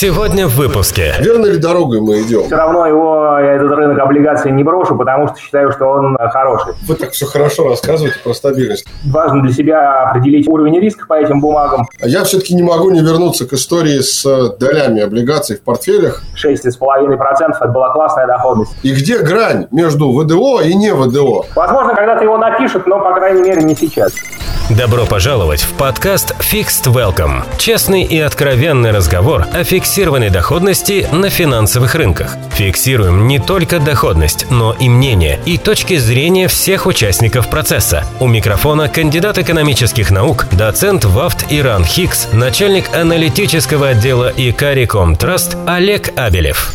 Сегодня в выпуске. Верно ли дорогой мы идем? Все равно его, я этот рынок облигаций не брошу, потому что считаю, что он э, хороший. Вы так все хорошо рассказываете про стабильность. Важно для себя определить уровень риска по этим бумагам. А я все-таки не могу не вернуться к истории с э, долями облигаций в портфелях. 6,5% это была классная доходность. И где грань между ВДО и не ВДО? Возможно, когда-то его напишут, но, по крайней мере, не сейчас. Добро пожаловать в подкаст Fixed Welcome. Честный и откровенный разговор о фиксированной доходности на финансовых рынках. Фиксируем не только доходность, но и мнение и точки зрения всех участников процесса. У микрофона кандидат экономических наук, доцент ВАФТ Иран Хикс, начальник аналитического отдела Икариком Траст Олег Абелев.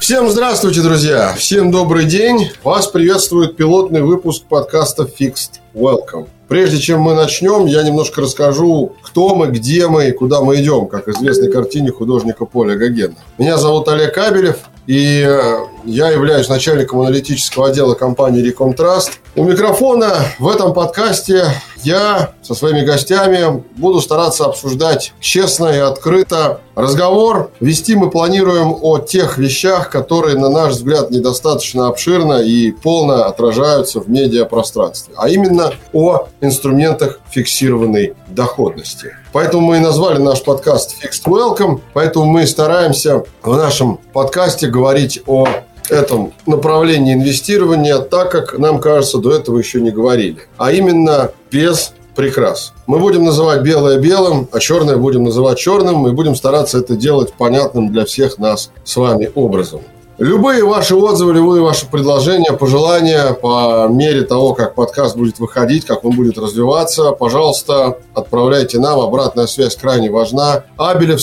Всем здравствуйте, друзья! Всем добрый день! Вас приветствует пилотный выпуск подкаста Fixed Welcome. Прежде чем мы начнем, я немножко расскажу, кто мы, где мы и куда мы идем, как известной картине художника Поля Гогена. Меня зовут Олег Кабелев, и э, я являюсь начальником аналитического отдела компании Recomtrust. У микрофона в этом подкасте я со своими гостями буду стараться обсуждать честно и открыто разговор. Вести мы планируем о тех вещах, которые, на наш взгляд, недостаточно обширно и полно отражаются в медиапространстве, а именно о инструментах фиксированной доходности. Поэтому мы и назвали наш подкаст Fixed Welcome, поэтому мы стараемся в нашем подкасте говорить о этом направлении инвестирования так, как нам кажется, до этого еще не говорили. А именно без прикрас. Мы будем называть белое белым, а черное будем называть черным, и будем стараться это делать понятным для всех нас с вами образом. Любые ваши отзывы, любые ваши предложения, пожелания по мере того, как подкаст будет выходить, как он будет развиваться, пожалуйста, отправляйте нам. Обратная связь крайне важна. Абелев.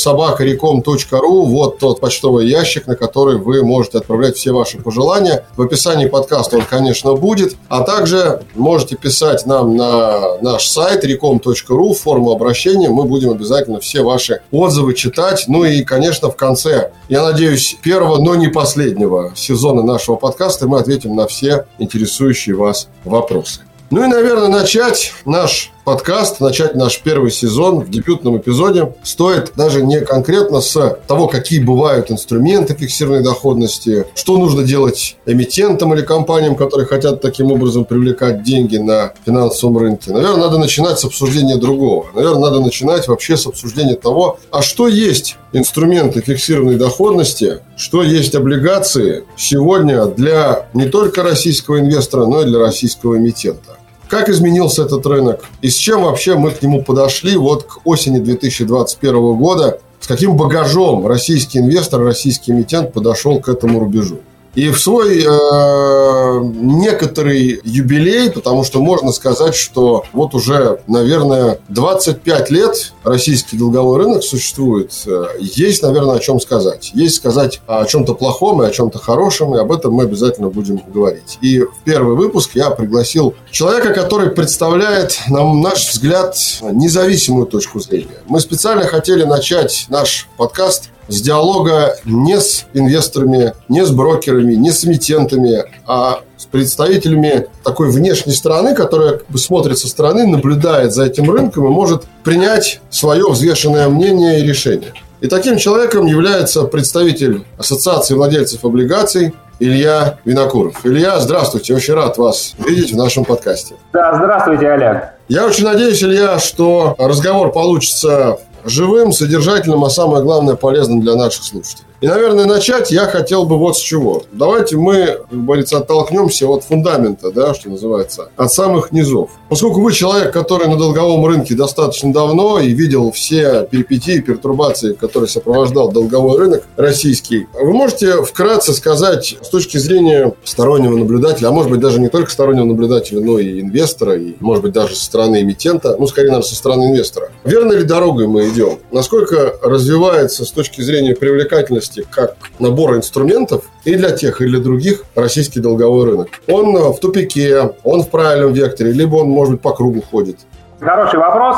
Вот тот почтовый ящик, на который вы можете отправлять все ваши пожелания. В описании подкаста он, конечно, будет. А также можете писать нам на наш сайт recom.ru, форму обращения. Мы будем обязательно все ваши отзывы читать. Ну и, конечно, в конце, я надеюсь, первого, но не последнего последнего сезона нашего подкаста мы ответим на все интересующие вас вопросы. Ну и, наверное, начать наш подкаст, начать наш первый сезон в дебютном эпизоде стоит даже не конкретно с того, какие бывают инструменты фиксированной доходности, что нужно делать эмитентам или компаниям, которые хотят таким образом привлекать деньги на финансовом рынке. Наверное, надо начинать с обсуждения другого. Наверное, надо начинать вообще с обсуждения того, а что есть инструменты фиксированной доходности, что есть облигации сегодня для не только российского инвестора, но и для российского эмитента. Как изменился этот рынок и с чем вообще мы к нему подошли вот к осени 2021 года, с каким багажом российский инвестор, российский эмитент подошел к этому рубежу. И в свой э, некоторый юбилей, потому что можно сказать, что вот уже, наверное, 25 лет российский долговой рынок существует, э, есть, наверное, о чем сказать. Есть сказать о чем-то плохом и о чем-то хорошем, и об этом мы обязательно будем говорить. И в первый выпуск я пригласил человека, который представляет, на наш взгляд, независимую точку зрения. Мы специально хотели начать наш подкаст с диалога не с инвесторами, не с брокерами, не с эмитентами, а с представителями такой внешней стороны, которая смотрит со стороны, наблюдает за этим рынком и может принять свое взвешенное мнение и решение. И таким человеком является представитель Ассоциации владельцев облигаций Илья Винокуров. Илья, здравствуйте, очень рад вас видеть в нашем подкасте. Да, здравствуйте, Олег. Я очень надеюсь, Илья, что разговор получится живым, содержательным, а самое главное, полезным для наших слушателей. И, наверное, начать я хотел бы вот с чего. Давайте мы, как говорится, оттолкнемся от фундамента, да, что называется, от самых низов. Поскольку вы человек, который на долговом рынке достаточно давно и видел все перипетии, пертурбации, которые сопровождал долговой рынок российский, вы можете вкратце сказать с точки зрения стороннего наблюдателя, а может быть даже не только стороннего наблюдателя, но и инвестора, и может быть даже со стороны эмитента, ну, скорее, наверное, со стороны инвестора. Верно ли дорогой мы идем? Насколько развивается с точки зрения привлекательности возможности как набор инструментов и для тех, и для других российский долговой рынок. Он э, в тупике, он в правильном векторе, либо он, может быть, по кругу ходит. Хороший вопрос.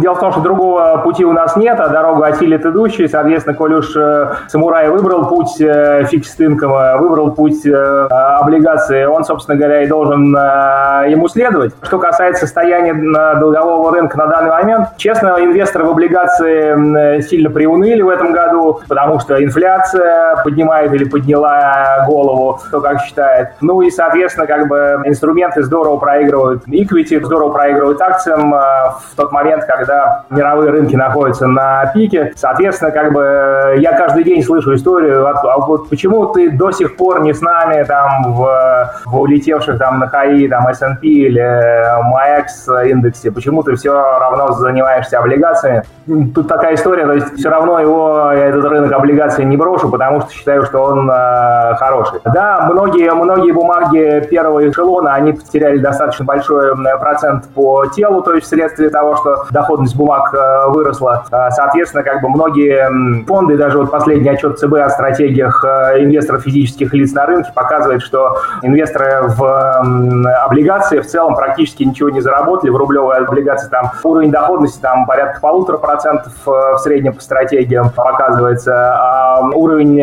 Дело в том, что другого пути у нас нет, а дорогу осилит идущий. Соответственно, коль уж э, самурай выбрал путь э, фикс выбрал путь э, облигации, он, собственно говоря, и должен ему следовать. Что касается состояния долгового рынка на данный момент, честно, инвесторы в облигации сильно приуныли в этом году, потому что инфляция поднимает или подняла голову, кто как считает. Ну и, соответственно, как бы инструменты здорово проигрывают equity, здорово проигрывают акциям в тот момент, когда мировые рынки находятся на пике. Соответственно, как бы я каждый день слышу историю, а вот почему ты до сих пор не с нами там в, в улетевших там на ХАИ, там S&P или MAX индексе, почему ты все равно занимаешься облигациями? Тут такая история, то есть все равно его, я этот рынок облигаций не брошу, потому что считаю, что он э, хороший. Да, многие, многие бумаги первого эшелона, они потеряли достаточно большой процент по телу, то есть вследствие того, что доходность бумаг э, выросла. Э, соответственно, как бы многие фонды, даже вот последний отчет ЦБ о стратегиях э, инвесторов физических лиц на рынке показывает, что инвесторы в облигации в целом практически ничего не заработали. В рублевой облигации там уровень доходности там порядка полутора процентов в среднем по стратегиям показывается, а уровень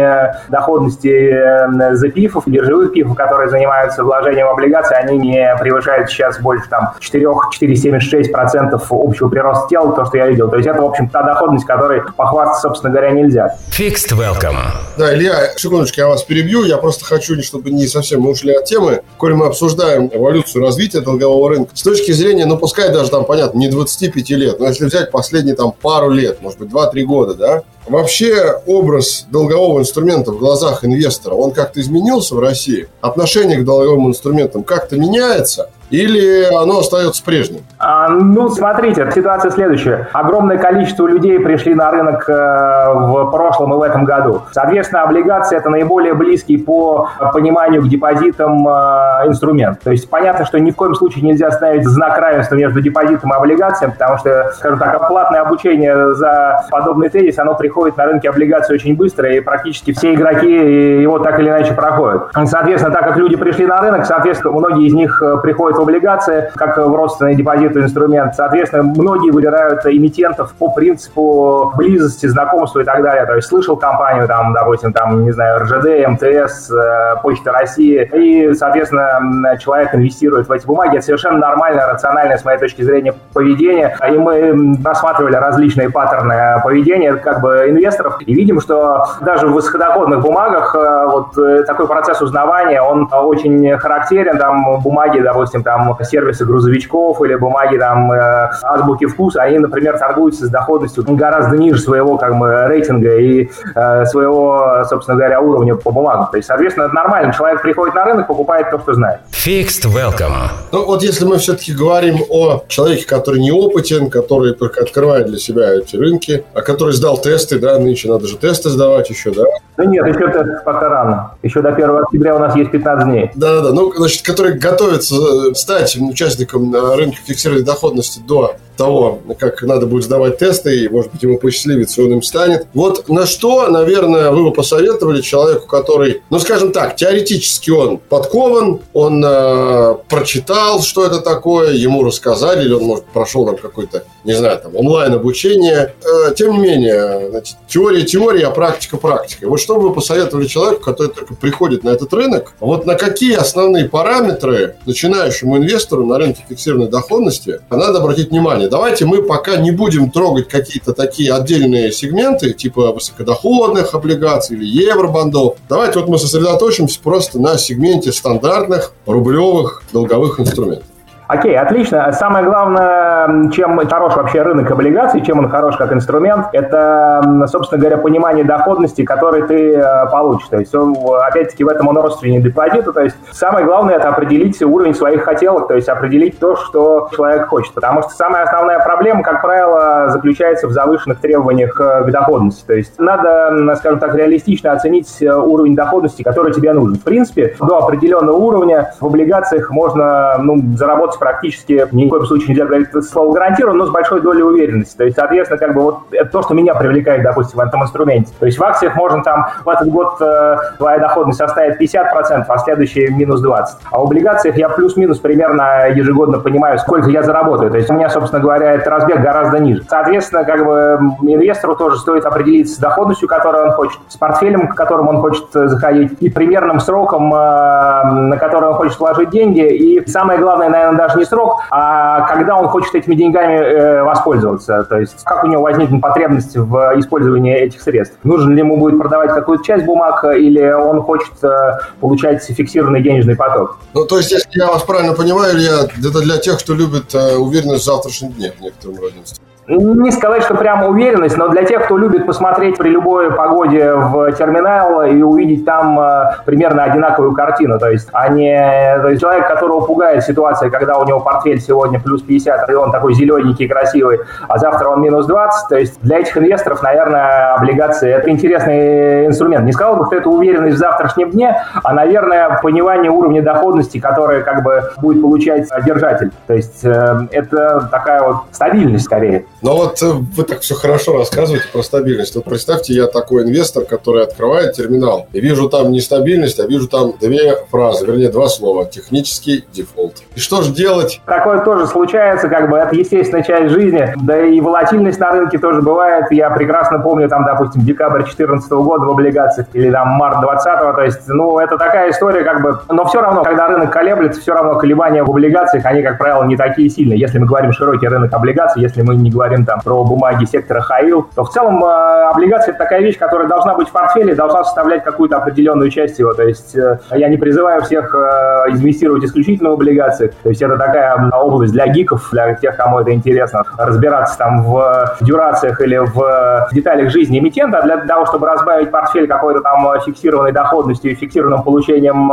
доходности за пифов, биржевых пифов, которые занимаются вложением в облигации, они не превышают сейчас больше там 4-4,76% общего прироста тела, то, что я видел. То есть это, в общем, та доходность, которой похвастаться, собственно говоря, нельзя. Fixed welcome. Да, Илья, секундочку, я вас перебью. Я просто хочу, чтобы не совсем мы ушли от темы. Коль мы обсуждаем эволюцию развития долгового рынка, с точки зрения, ну, пускай даже там, понятно, не 25 лет, но если взять последние там пару лет, может быть, 2-3 года, да, Вообще образ долгового инструмента в глазах инвестора, он как-то изменился в России? Отношение к долговым инструментам как-то меняется? Или оно остается прежним? А, ну, смотрите, ситуация следующая. Огромное количество людей пришли на рынок э, в прошлом и в этом году. Соответственно, облигации – это наиболее близкий по пониманию к депозитам э, инструмент. То есть понятно, что ни в коем случае нельзя ставить знак равенства между депозитом и облигацией, потому что, скажем так, оплатное обучение за подобный тезис, оно приходит на рынке облигаций очень быстро, и практически все игроки его так или иначе проходят. Соответственно, так как люди пришли на рынок, соответственно, многие из них э, приходят в облигации, как в родственный депозиту инструмент. Соответственно, многие выбирают эмитентов по принципу близости, знакомства и так далее. То есть слышал компанию, там, допустим, там, не знаю, РЖД, МТС, э, Почта России, и, соответственно, человек инвестирует в эти бумаги. Это совершенно нормальное, рациональное, с моей точки зрения, поведение. И мы рассматривали различные паттерны поведения как бы инвесторов и видим, что даже в высокодоходных бумагах э, вот э, такой процесс узнавания, он очень характерен. Там бумаги, допустим, там там сервисы грузовичков или бумаги там э, азбуки вкуса, они, например, торгуются с доходностью гораздо ниже своего как бы рейтинга и э, своего, собственно говоря, уровня по бумагам. То есть, соответственно, это нормально. Человек приходит на рынок, покупает то, что знает. Fixed welcome. Ну вот если мы все-таки говорим о человеке, который неопытен, который только открывает для себя эти рынки, а который сдал тесты, да, нынче надо же тесты сдавать еще, да? Ну нет, еще тест пока рано. Еще до 1 октября у нас есть 15 дней. Да-да-да, ну, значит, который готовится э, стать участником рынка фиксированной доходности до того, как надо будет сдавать тесты, и, может быть, ему посчастливится, и он им станет. Вот на что, наверное, вы бы посоветовали человеку, который, ну, скажем так, теоретически он подкован, он э, прочитал, что это такое, ему рассказали, или он, может, прошел там какой-то, не знаю, там, онлайн-обучение. Э, тем не менее, значит, теория теория, а практика практика. Вот что бы вы посоветовали человеку, который только приходит на этот рынок, вот на какие основные параметры начинающему инвестору на рынке фиксированной доходности надо обратить внимание? Плане. Давайте мы пока не будем трогать какие-то такие отдельные сегменты, типа высокодоходных облигаций или евробандов. Давайте вот мы сосредоточимся просто на сегменте стандартных рублевых долговых инструментов. Окей, отлично. Самое главное, чем хорош вообще рынок облигаций, чем он хорош как инструмент, это, собственно говоря, понимание доходности, который ты э, получишь. То есть, опять-таки, в этом он родственный депозиту. То есть, самое главное – это определить уровень своих хотелок, то есть определить то, что человек хочет. Потому что самая основная проблема, как правило, заключается в завышенных требованиях э, к доходности. То есть, надо, скажем так, реалистично оценить э, уровень доходности, который тебе нужен. В принципе, до определенного уровня в облигациях можно ну, заработать работать практически, ни в коем случае нельзя говорить это слово гарантированно, но с большой долей уверенности. То есть, соответственно, как бы вот это то, что меня привлекает, допустим, в этом инструменте. То есть в акциях можно там в этот год э, твоя доходность составит 50%, а следующий минус 20%. А в облигациях я плюс-минус примерно ежегодно понимаю, сколько я заработаю. То есть у меня, собственно говоря, этот разбег гораздо ниже. Соответственно, как бы инвестору тоже стоит определиться с доходностью, которую он хочет, с портфелем, к которому он хочет э, заходить, и примерным сроком, э, на который он хочет вложить деньги. И самое главное, наверное, даже не срок, а когда он хочет этими деньгами э, воспользоваться. То есть как у него возникнет потребность в использовании этих средств. Нужно ли ему будет продавать какую-то часть бумаг, или он хочет получать фиксированный денежный поток. Ну, то есть, если я вас правильно понимаю, Илья, это для тех, кто любит уверенность в завтрашнем дне в некотором роде. Не сказать, что прямо уверенность, но для тех, кто любит посмотреть при любой погоде в терминал и увидеть там э, примерно одинаковую картину. То есть, а не то есть человек, которого пугает ситуация, когда у него портфель сегодня плюс 50, и он такой зелененький, красивый, а завтра он минус 20. То есть для этих инвесторов, наверное, облигации – это интересный инструмент. Не сказал бы, что это уверенность в завтрашнем дне, а, наверное, понимание уровня доходности, который как бы будет получать держатель. То есть э, это такая вот стабильность скорее. Но вот э, вы так все хорошо рассказываете про стабильность. Вот представьте, я такой инвестор, который открывает терминал, и вижу там нестабильность, а вижу там две фразы, вернее, два слова. Технический дефолт. И что же делать? Такое тоже случается, как бы это естественная часть жизни. Да и волатильность на рынке тоже бывает. Я прекрасно помню, там, допустим, декабрь 2014 года в облигациях или там март 2020. То есть, ну, это такая история, как бы... Но все равно, когда рынок колеблется, все равно колебания в облигациях, они, как правило, не такие сильные. Если мы говорим широкий рынок облигаций, если мы не говорим говорим там про бумаги сектора Хаил, то в целом э, облигация это такая вещь, которая должна быть в портфеле, должна составлять какую-то определенную часть его. То есть э, я не призываю всех э, инвестировать исключительно в облигациях. То есть это такая область для гиков, для тех, кому это интересно, разбираться там в дюрациях или в деталях жизни эмитента, а для того, чтобы разбавить портфель какой-то там фиксированной доходностью и фиксированным получением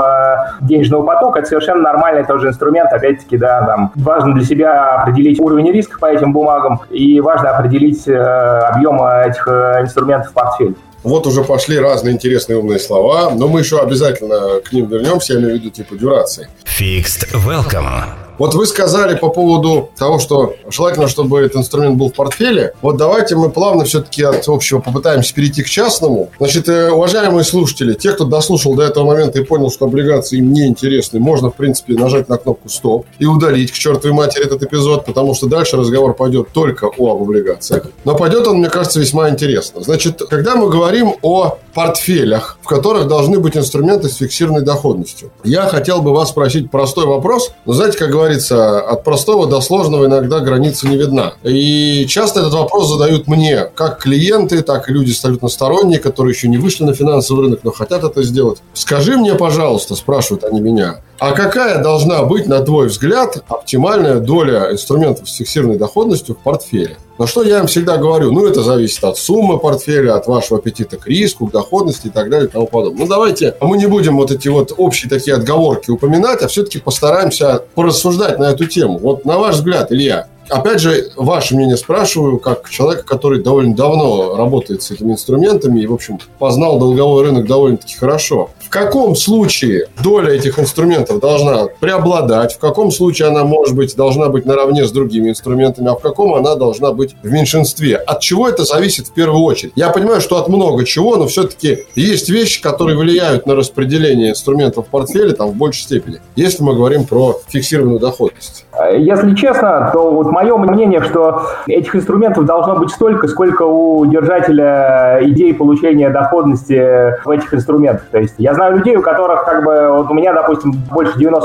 денежного потока, это совершенно нормальный тоже инструмент. Опять-таки, да, там важно для себя определить уровень риска по этим бумагам и и важно определить э, объем этих э, инструментов в портфель. Вот уже пошли разные интересные умные слова, но мы еще обязательно к ним вернемся, я имею в виду типа дюрации. Fixed Welcome. Вот вы сказали по поводу того, что желательно, чтобы этот инструмент был в портфеле. Вот давайте мы плавно все-таки от общего попытаемся перейти к частному. Значит, э, уважаемые слушатели, те, кто дослушал до этого момента и понял, что облигации им не интересны, можно, в принципе, нажать на кнопку «Стоп» и удалить к чертовой матери этот эпизод, потому что дальше разговор пойдет только о облигациях. Но пойдет он, мне кажется, весьма интересно. Значит, когда мы говорим о портфелях, в которых должны быть инструменты с фиксированной доходностью, я хотел бы вас спросить простой вопрос. Но знаете, как говорится, говорится, от простого до сложного иногда граница не видна. И часто этот вопрос задают мне, как клиенты, так и люди абсолютно сторонние, которые еще не вышли на финансовый рынок, но хотят это сделать. Скажи мне, пожалуйста, спрашивают они меня, а какая должна быть, на твой взгляд, оптимальная доля инструментов с фиксированной доходностью в портфеле? На что я им всегда говорю, ну, это зависит от суммы портфеля, от вашего аппетита к риску, к доходности и так далее и тому подобное. Ну, давайте мы не будем вот эти вот общие такие отговорки упоминать, а все-таки постараемся порассуждать на эту тему. Вот на ваш взгляд, Илья, опять же, ваше мнение спрашиваю, как человека, который довольно давно работает с этими инструментами и, в общем, познал долговой рынок довольно-таки хорошо. В каком случае доля этих инструментов должна преобладать, в каком случае она, может быть, должна быть наравне с другими инструментами, а в каком она должна быть в меньшинстве? От чего это зависит в первую очередь? Я понимаю, что от много чего, но все-таки есть вещи, которые влияют на распределение инструментов в портфеле там, в большей степени, если мы говорим про фиксированную доходность. Если честно, то вот мое мнение, что этих инструментов должно быть столько, сколько у держателя идей получения доходности в этих инструментах. То есть я знаю людей, у которых как бы, вот у меня, допустим, больше 90%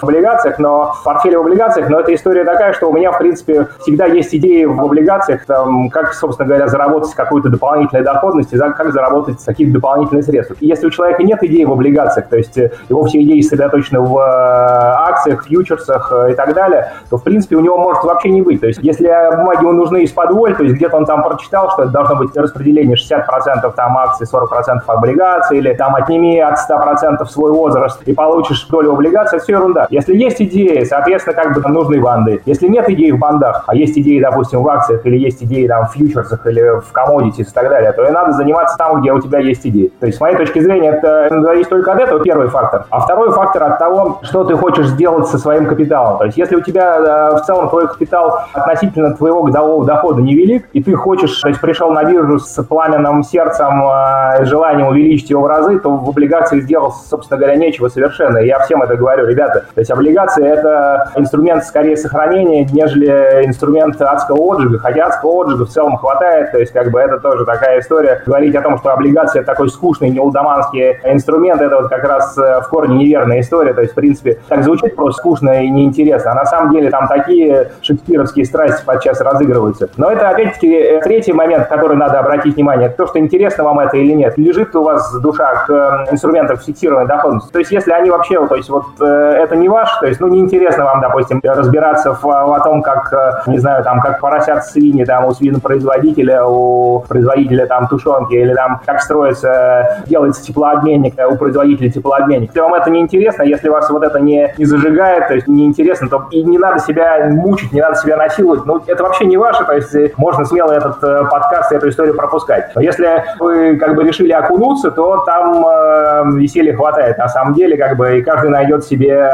в облигациях, но в портфеле в облигациях, но эта история такая, что у меня, в принципе, всегда есть идеи в облигациях, там, как, собственно говоря, заработать какую-то дополнительную доходность и как заработать какие-то дополнительные средства. И если у человека нет идей в облигациях, то есть его все идеи сосредоточены в э, акциях, фьючерсах э, и так далее, далее, то, в принципе, у него может вообще не быть. То есть, если бумаги ему нужны из-под воль, то есть где-то он там прочитал, что должно быть распределение 60% там акций, 40% облигаций, или там отними от 100% свой возраст и получишь долю облигаций, это все ерунда. Если есть идеи, соответственно, как бы нужны банды. Если нет идей в бандах, а есть идеи, допустим, в акциях, или есть идеи там в фьючерсах, или в коммодитис и так далее, то и надо заниматься там, где у тебя есть идеи. То есть, с моей точки зрения, это зависит только от этого, первый фактор. А второй фактор от того, что ты хочешь сделать со своим капиталом. То есть, если у тебя тебя в целом твой капитал относительно твоего годового дохода невелик, и ты хочешь, то есть пришел на биржу с пламенным сердцем и желанием увеличить его в разы, то в облигациях сделал, собственно говоря, нечего совершенно. Я всем это говорю, ребята. То есть облигации – это инструмент скорее сохранения, нежели инструмент адского отжига. Хотя адского отжига в целом хватает, то есть как бы это тоже такая история. Говорить о том, что облигация – это такой скучный, неудоманский инструмент, это вот как раз э, в корне неверная история. То есть, в принципе, так звучит просто скучно и неинтересно. А на самом деле там такие шекспировские страсти подчас разыгрываются. Но это, опять-таки, э, третий момент, который надо обратить внимание. То, что интересно вам это или нет. Лежит у вас душа к э, инструментам фиксированной доходности. То есть, если они вообще, то есть, вот это не ваш, то есть, ну, неинтересно вам, допустим, разбираться в, в том, как, не знаю, там, как поросят свиньи, там, у свинопроизводителя, у производителя, там, тушенки, или там, как строится, делается теплообменник у производителя теплообменник. Если вам это не интересно, если вас вот это не, не зажигает, то есть не интересно, то и не надо себя мучить, не надо себя насиловать. Ну, это вообще не ваше, то есть можно смело этот э, подкаст, эту историю пропускать. Но если вы как бы решили окунуться, то там э, веселья хватает на самом деле, как бы, и каждый найдет себе,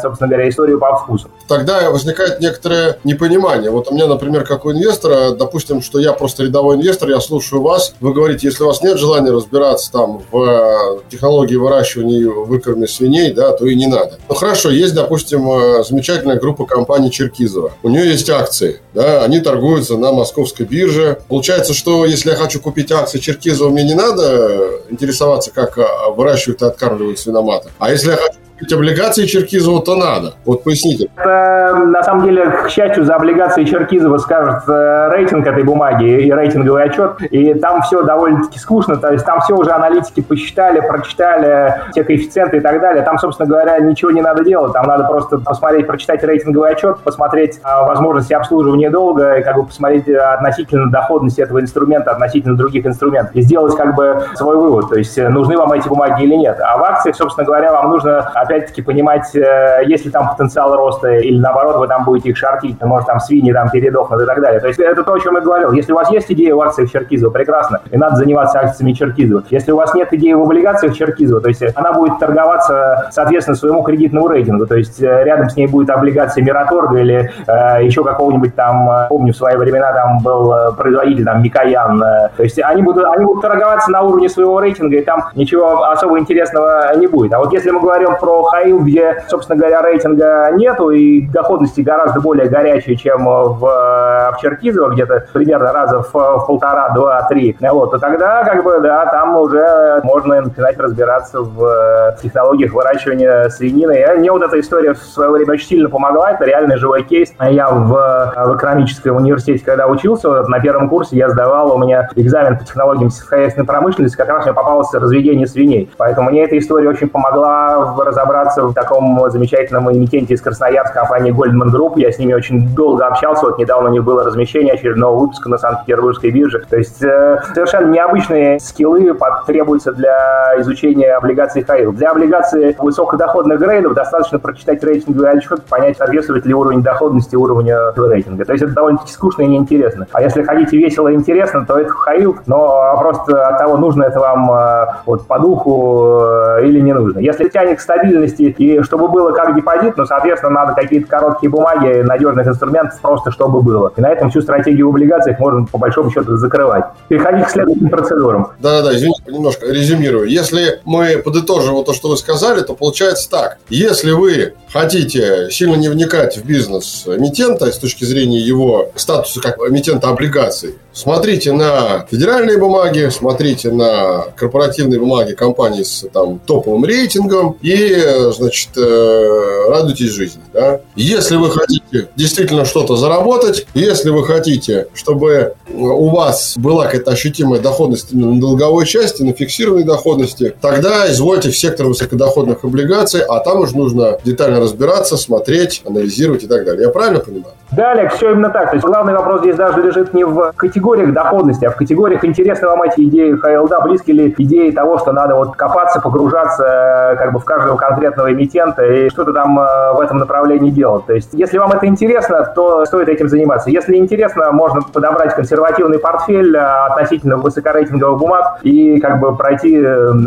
собственно говоря, историю по вкусу. Тогда возникает некоторое непонимание. Вот у меня, например, как у инвестора, допустим, что я просто рядовой инвестор, я слушаю вас, вы говорите, если у вас нет желания разбираться там в э, технологии выращивания выкормных свиней, да, то и не надо. Ну хорошо, есть, допустим, э, замечательная группа компаний Черкизова. У нее есть акции, да, они торгуются на московской бирже. Получается, что если я хочу купить акции Черкизова, мне не надо интересоваться, как э, выращивают и откармливают свиноматов. А если я хочу купить облигации Черкизова, то надо. Вот поясните. Это, на самом деле, к счастью, за облигации Черкизова скажет э, рейтинг этой бумаги и рейтинговый отчет, и там все довольно-таки скучно, то есть там все уже аналитики посчитали, прочитали все коэффициенты и так далее. Там, собственно говоря, ничего не надо делать, там надо просто посмотреть, прочитать рейтинговый отчет, посмотреть а, возможности обслуживания долга и как бы посмотреть э, относительно доходности этого инструмента, относительно других инструментов, и сделать как бы свой вывод, то есть э, нужны вам эти бумаги или нет. А в акциях, собственно говоря, вам нужно, опять опять-таки понимать, э, есть ли там потенциал роста или наоборот вы там будете их шортить, может там свиньи там передохнут и так далее. То есть это то, о чем я говорил. Если у вас есть идея в акциях Черкизова, прекрасно, и надо заниматься акциями Черкизова. Если у вас нет идеи в облигациях Черкизова, то есть она будет торговаться соответственно своему кредитному рейтингу, то есть э, рядом с ней будет облигация Мираторга или э, еще какого-нибудь там, э, помню, в свои времена там был производитель, там, Микоян. То есть они будут, они будут торговаться на уровне своего рейтинга, и там ничего особо интересного не будет. А вот если мы говорим про Хаил, где, собственно говоря, рейтинга нету и доходности гораздо более горячие, чем в, в Черкизово, где-то примерно раза в, в полтора, два, три, вот, то тогда, как бы, да, там уже можно начинать разбираться в технологиях выращивания свинины. И мне вот эта история в свое время очень сильно помогла, это реальный живой кейс. Я в, в экономическом университете, когда учился, вот, на первом курсе я сдавал, у меня экзамен по технологиям сельскохозяйственной промышленности, как раз мне попалось разведение свиней. Поэтому мне эта история очень помогла в разобраться разобраться в таком замечательном эмитенте из Красноярска, компании Goldman Group. Я с ними очень долго общался. Вот недавно у них было размещение очередного выпуска на Санкт-Петербургской бирже. То есть э, совершенно необычные скиллы требуются для изучения облигаций Хаил. Для облигаций высокодоходных грейдов достаточно прочитать рейтинговый отчет, понять, соответствует ли уровень доходности уровню рейтинга. То есть это довольно-таки скучно и неинтересно. А если хотите весело и интересно, то это Хаил, но просто от того, нужно это вам э, вот, по духу э, или не нужно. Если тянет к стабильности стабильности, и чтобы было как депозит, ну, соответственно, надо какие-то короткие бумаги, надежных инструментов, просто чтобы было. И на этом всю стратегию в облигациях можно, по большому счету, закрывать. Переходить к следующим процедурам. Да-да-да, извините, немножко резюмирую. Если мы подытожим вот то, что вы сказали, то получается так. Если вы хотите сильно не вникать в бизнес эмитента с точки зрения его статуса как эмитента облигаций, смотрите на федеральные бумаги, смотрите на корпоративные бумаги компаний с там, топовым рейтингом и, значит, э, радуйтесь жизни. Да? Если вы хотите действительно что-то заработать, если вы хотите, чтобы у вас была какая-то ощутимая доходность именно на долговой части, на фиксированной доходности, тогда извольте в сектор высокодоходных облигаций, а там уже нужно детально разбираться, смотреть, анализировать и так далее. Я правильно понимаю? Да, Олег, все именно так. То есть главный вопрос здесь даже лежит не в категориях доходности, а в категориях интересны вам эти идеи ХЛД, близки ли идеи того, что надо вот копаться, погружаться э, как бы в каждого конкретного эмитента и что-то там э, в этом направлении делать. То есть если вам это интересно, то стоит этим заниматься. Если интересно, можно подобрать консервативный портфель э, относительно высокорейтинговых бумаг и как бы пройти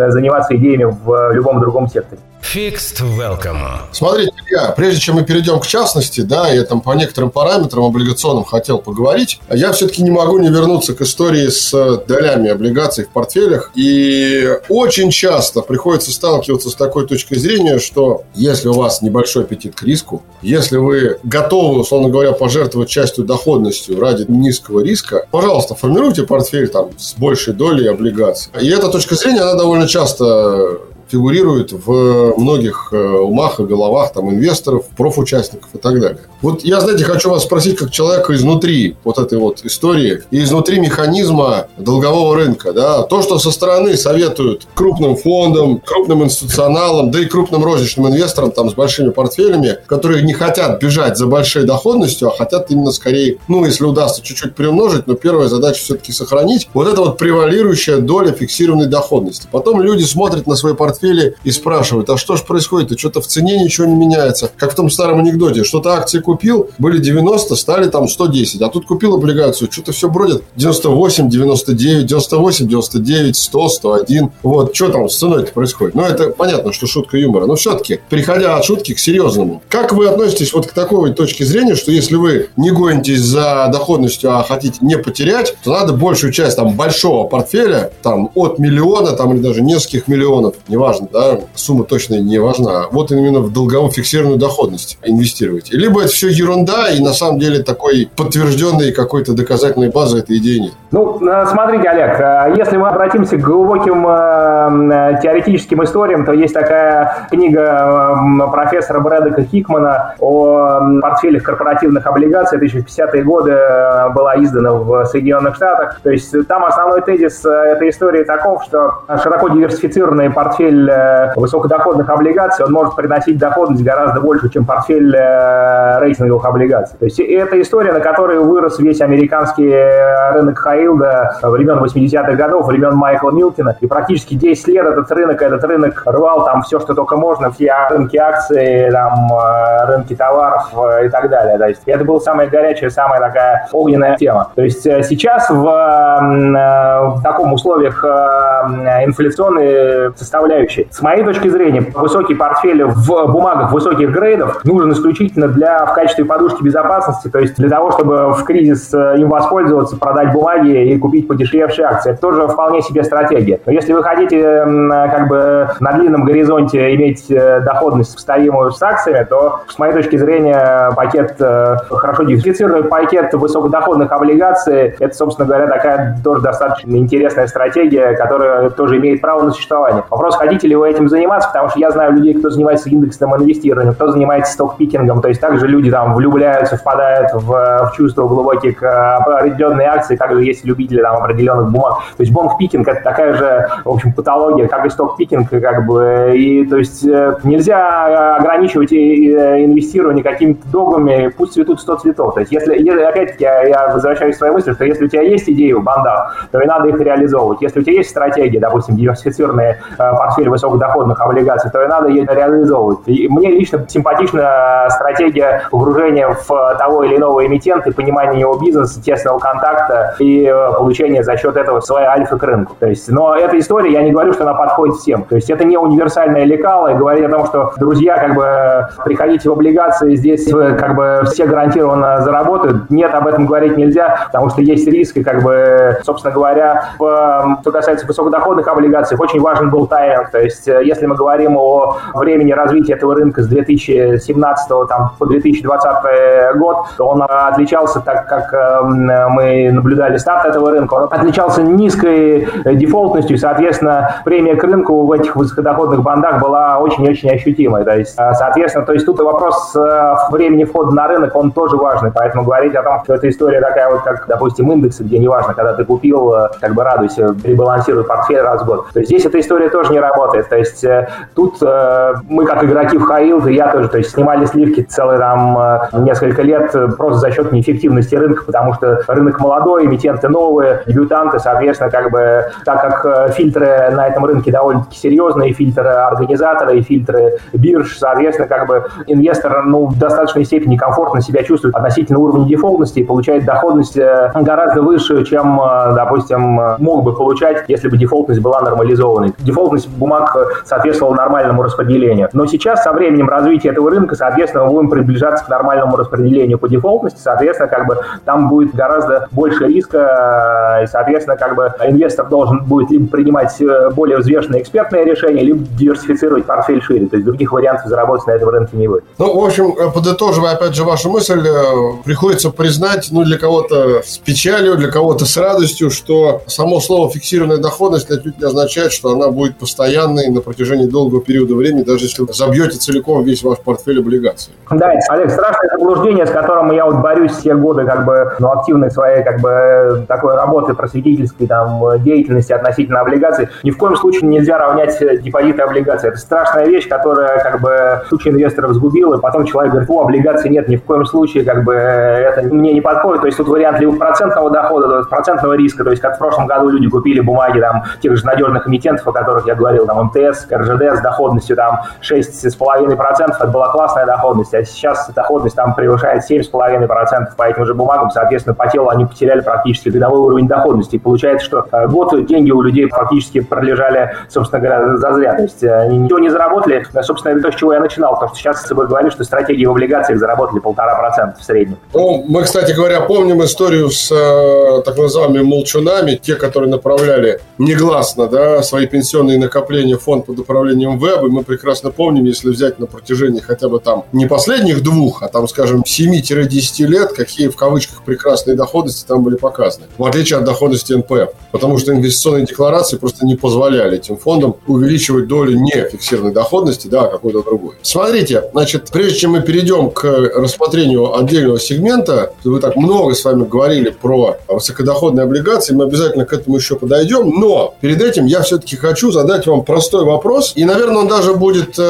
заниматься идеями в любом другом секторе. Fixed Welcome. Смотрите, Илья, прежде чем мы перейдем к частности, да, я там по некоторым параметрам облигационным хотел поговорить, я все-таки не могу не вернуться к истории с долями облигаций в портфелях. И очень часто приходится сталкиваться с такой точкой зрения, что если у вас небольшой аппетит к риску, если вы готовы, условно говоря, пожертвовать частью доходностью ради низкого риска, пожалуйста, формируйте портфель там с большей долей облигаций. И эта точка зрения, она довольно часто фигурирует в многих э, умах и головах там, инвесторов, профучастников и так далее. Вот я, знаете, хочу вас спросить, как человека изнутри вот этой вот истории и изнутри механизма долгового рынка. Да? То, что со стороны советуют крупным фондам, крупным институционалам, да и крупным розничным инвесторам там, с большими портфелями, которые не хотят бежать за большой доходностью, а хотят именно скорее, ну, если удастся чуть-чуть приумножить, но первая задача все-таки сохранить. Вот это вот превалирующая доля фиксированной доходности. Потом люди смотрят на свои портфели портфеле и спрашивают, а что же происходит? И что-то в цене ничего не меняется. Как в том старом анекдоте. Что-то акции купил, были 90, стали там 110. А тут купил облигацию, что-то все бродит 98, 99, 98, 99, 100, 101. Вот, что там с ценой-то происходит? Ну, это понятно, что шутка юмора. Но все-таки, переходя от шутки к серьезному, как вы относитесь вот к такой точке зрения, что если вы не гонитесь за доходностью, а хотите не потерять, то надо большую часть там большого портфеля, там от миллиона, там или даже нескольких миллионов, неважно, важно, да, сумма точно не важна. Вот именно в долговую фиксированную доходность инвестировать. Либо это все ерунда, и на самом деле такой подтвержденной какой-то доказательной базы этой идеи нет. Ну, э, смотрите, Олег, э, если мы обратимся к глубоким э, теоретическим историям, то есть такая книга профессора Брэдека Хикмана о портфелях корпоративных облигаций 1050-е годы была издана в Соединенных Штатах. То есть там основной тезис этой истории таков, что широко диверсифицированный портфель портфель э, высокодоходных облигаций, он может приносить доходность гораздо больше, чем портфель э, рейтинговых облигаций. То есть это история, на которой вырос весь американский э, рынок Хаилда времен 80-х годов, времен Майкла Милтина. И практически 10 лет этот рынок, этот рынок рвал там все, что только можно, все рынки акций, там, рынки товаров и так далее. То есть это была самая горячая, самая такая огненная тема. То есть сейчас в, в таком условиях инфляционной составляющей составляющей. С моей точки зрения, высокий портфель в бумагах высоких грейдов нужен исключительно для в качестве подушки безопасности, то есть для того, чтобы в кризис э, им воспользоваться, продать бумаги и купить подешевевшие акции. Это тоже вполне себе стратегия. Но если вы хотите как бы на длинном горизонте иметь э, доходность сопоставимую с акциями, то, с моей точки зрения, пакет, э, хорошо диверсифицированный пакет высокодоходных облигаций, это, собственно говоря, такая тоже достаточно интересная стратегия, которая тоже имеет право на существование. Вопрос, хотите ли вы этим заниматься, потому что я знаю людей, кто занимается индексным инвестированием, кто занимается стокпикингом, то есть также люди там влюбляются, впадают в, в чувства глубокие к определенной акции, также есть любители там определенных бумаг. То есть бонг-пикинг это такая же, в общем, патология, как и сток-пикинг, как бы, и то есть э, нельзя ограничивать инвестирование какими-то догмами, пусть цветут 100 цветов. То есть если, опять-таки, я, я возвращаюсь к своей мысли, что если у тебя есть идеи в бандах, то и надо их реализовывать. Если у тебя есть стратегия, допустим, диверсифицированные э, портфель высокодоходных облигаций, то и надо ее реализовывать. И мне лично симпатична стратегия погружения в того или иного эмитента и понимания его бизнеса, тесного контакта и э, получения за счет этого своей альфа к рынку. То есть, но эта история, я не говорю, что она подходит всем. То есть это не универсальное лекало, и говорить о том, что, друзья, как бы приходите в облигации, здесь вы как бы все гарантированно заработают. Нет, об этом говорить нельзя, потому что есть риск, и как бы, собственно говоря, в, что касается высокодоходных облигаций, очень важен был тайм то есть, э, если мы говорим о времени развития этого рынка с 2017 там, по 2020 год, то он отличался, так как эм, мы наблюдали старт этого рынка, он отличался низкой дефолтностью, и, соответственно, премия к рынку в этих высокодоходных бандах была очень-очень ощутимой. То есть, э, соответственно, то есть тут вопрос э, времени входа на рынок, он тоже важный, поэтому говорить о том, что эта история такая вот, как, допустим, индексы, где неважно, когда ты купил, как бы радуйся, ребалансируй портфель раз в год. То есть здесь эта история тоже не работает. То есть э, тут э, мы как игроки в Хаилд, и я тоже, то есть снимали сливки целые там э, несколько лет просто за счет неэффективности рынка, потому что рынок молодой, эмитенты новые, дебютанты, соответственно, как бы так как фильтры на этом рынке довольно-таки серьезные, фильтры организатора и фильтры бирж, соответственно, как бы инвестор ну, в достаточной степени комфортно себя чувствует относительно уровня дефолтности и получает доходность гораздо выше, чем, допустим, мог бы получать, если бы дефолтность была нормализованной. Дефолтность бумаг соответствовала нормальному распределению. Но сейчас со временем развития этого рынка, соответственно, мы будем приближаться к нормальному распределению по дефолтности, соответственно, как бы там будет гораздо больше риска, и, соответственно, как бы инвестор должен будет либо принимать э, более взвешенные экспертные решения, либо диверсифицировать портфель шире. То есть других вариантов заработать на этом рынке не будет. Ну, в общем, э, подытоживая опять же вашу мысль, э, приходится признать, ну, для кого-то с печалью, для кого-то с радостью, что само слово фиксированная доходность отнюдь не означает, что она будет постоянной на протяжении долгого периода времени, даже если вы забьете целиком весь ваш портфель облигаций. Да, Олег, страшное заблуждение, с которым я вот борюсь все годы как бы, ну, активной своей как бы такой работы просветительской там, деятельности относительно облигаций. Ни в коем случае нельзя равнять депозиты облигаций. Это страшная вещь, которая как бы кучу инвесторов сгубила, и потом человек говорит, о, облигаций нет, ни в коем случае как бы это мне не подходит. То есть тут вариант либо процентного дохода, процентного риска, то есть как в прошлом году люди купили бумаги там тех же надежных эмитентов, о которых я говорил, там МТС, РЖД с доходностью там 6,5%, это была классная доходность, а сейчас доходность там превышает 7,5% по этим же бумагам, соответственно, по телу они потеряли практически годовой уровень доходности. И получается, что э, год деньги у людей фактически пролежали, собственно говоря, зазря. То есть э, они ничего не заработали. Собственно, то, с чего я начинал, потому что сейчас с тобой говорили, что стратегии в облигациях заработали полтора процента в среднем. Ну, мы, кстати говоря, помним историю с э, так называемыми молчунами, те, которые направляли негласно да, свои пенсионные накопления в фонд под управлением ВЭБ, и мы прекрасно помним, если взять на протяжении хотя бы там не последних двух, а там, скажем, 7-10 лет, какие в кавычках прекрасные доходности там были показаны. В отличие от доходности НПФ. Потому что инвестиционные декларации просто не позволяли этим фондам увеличивать долю не фиксированной доходности, да, а какой-то другой. Смотрите, значит, прежде чем мы перейдем к рассмотрению отдельного сегмента, вы так много с вами говорили про высокодоходные облигации, мы обязательно к этому еще подойдем, но перед этим я все-таки хочу задать вам простой вопрос, и, наверное, он даже будет э,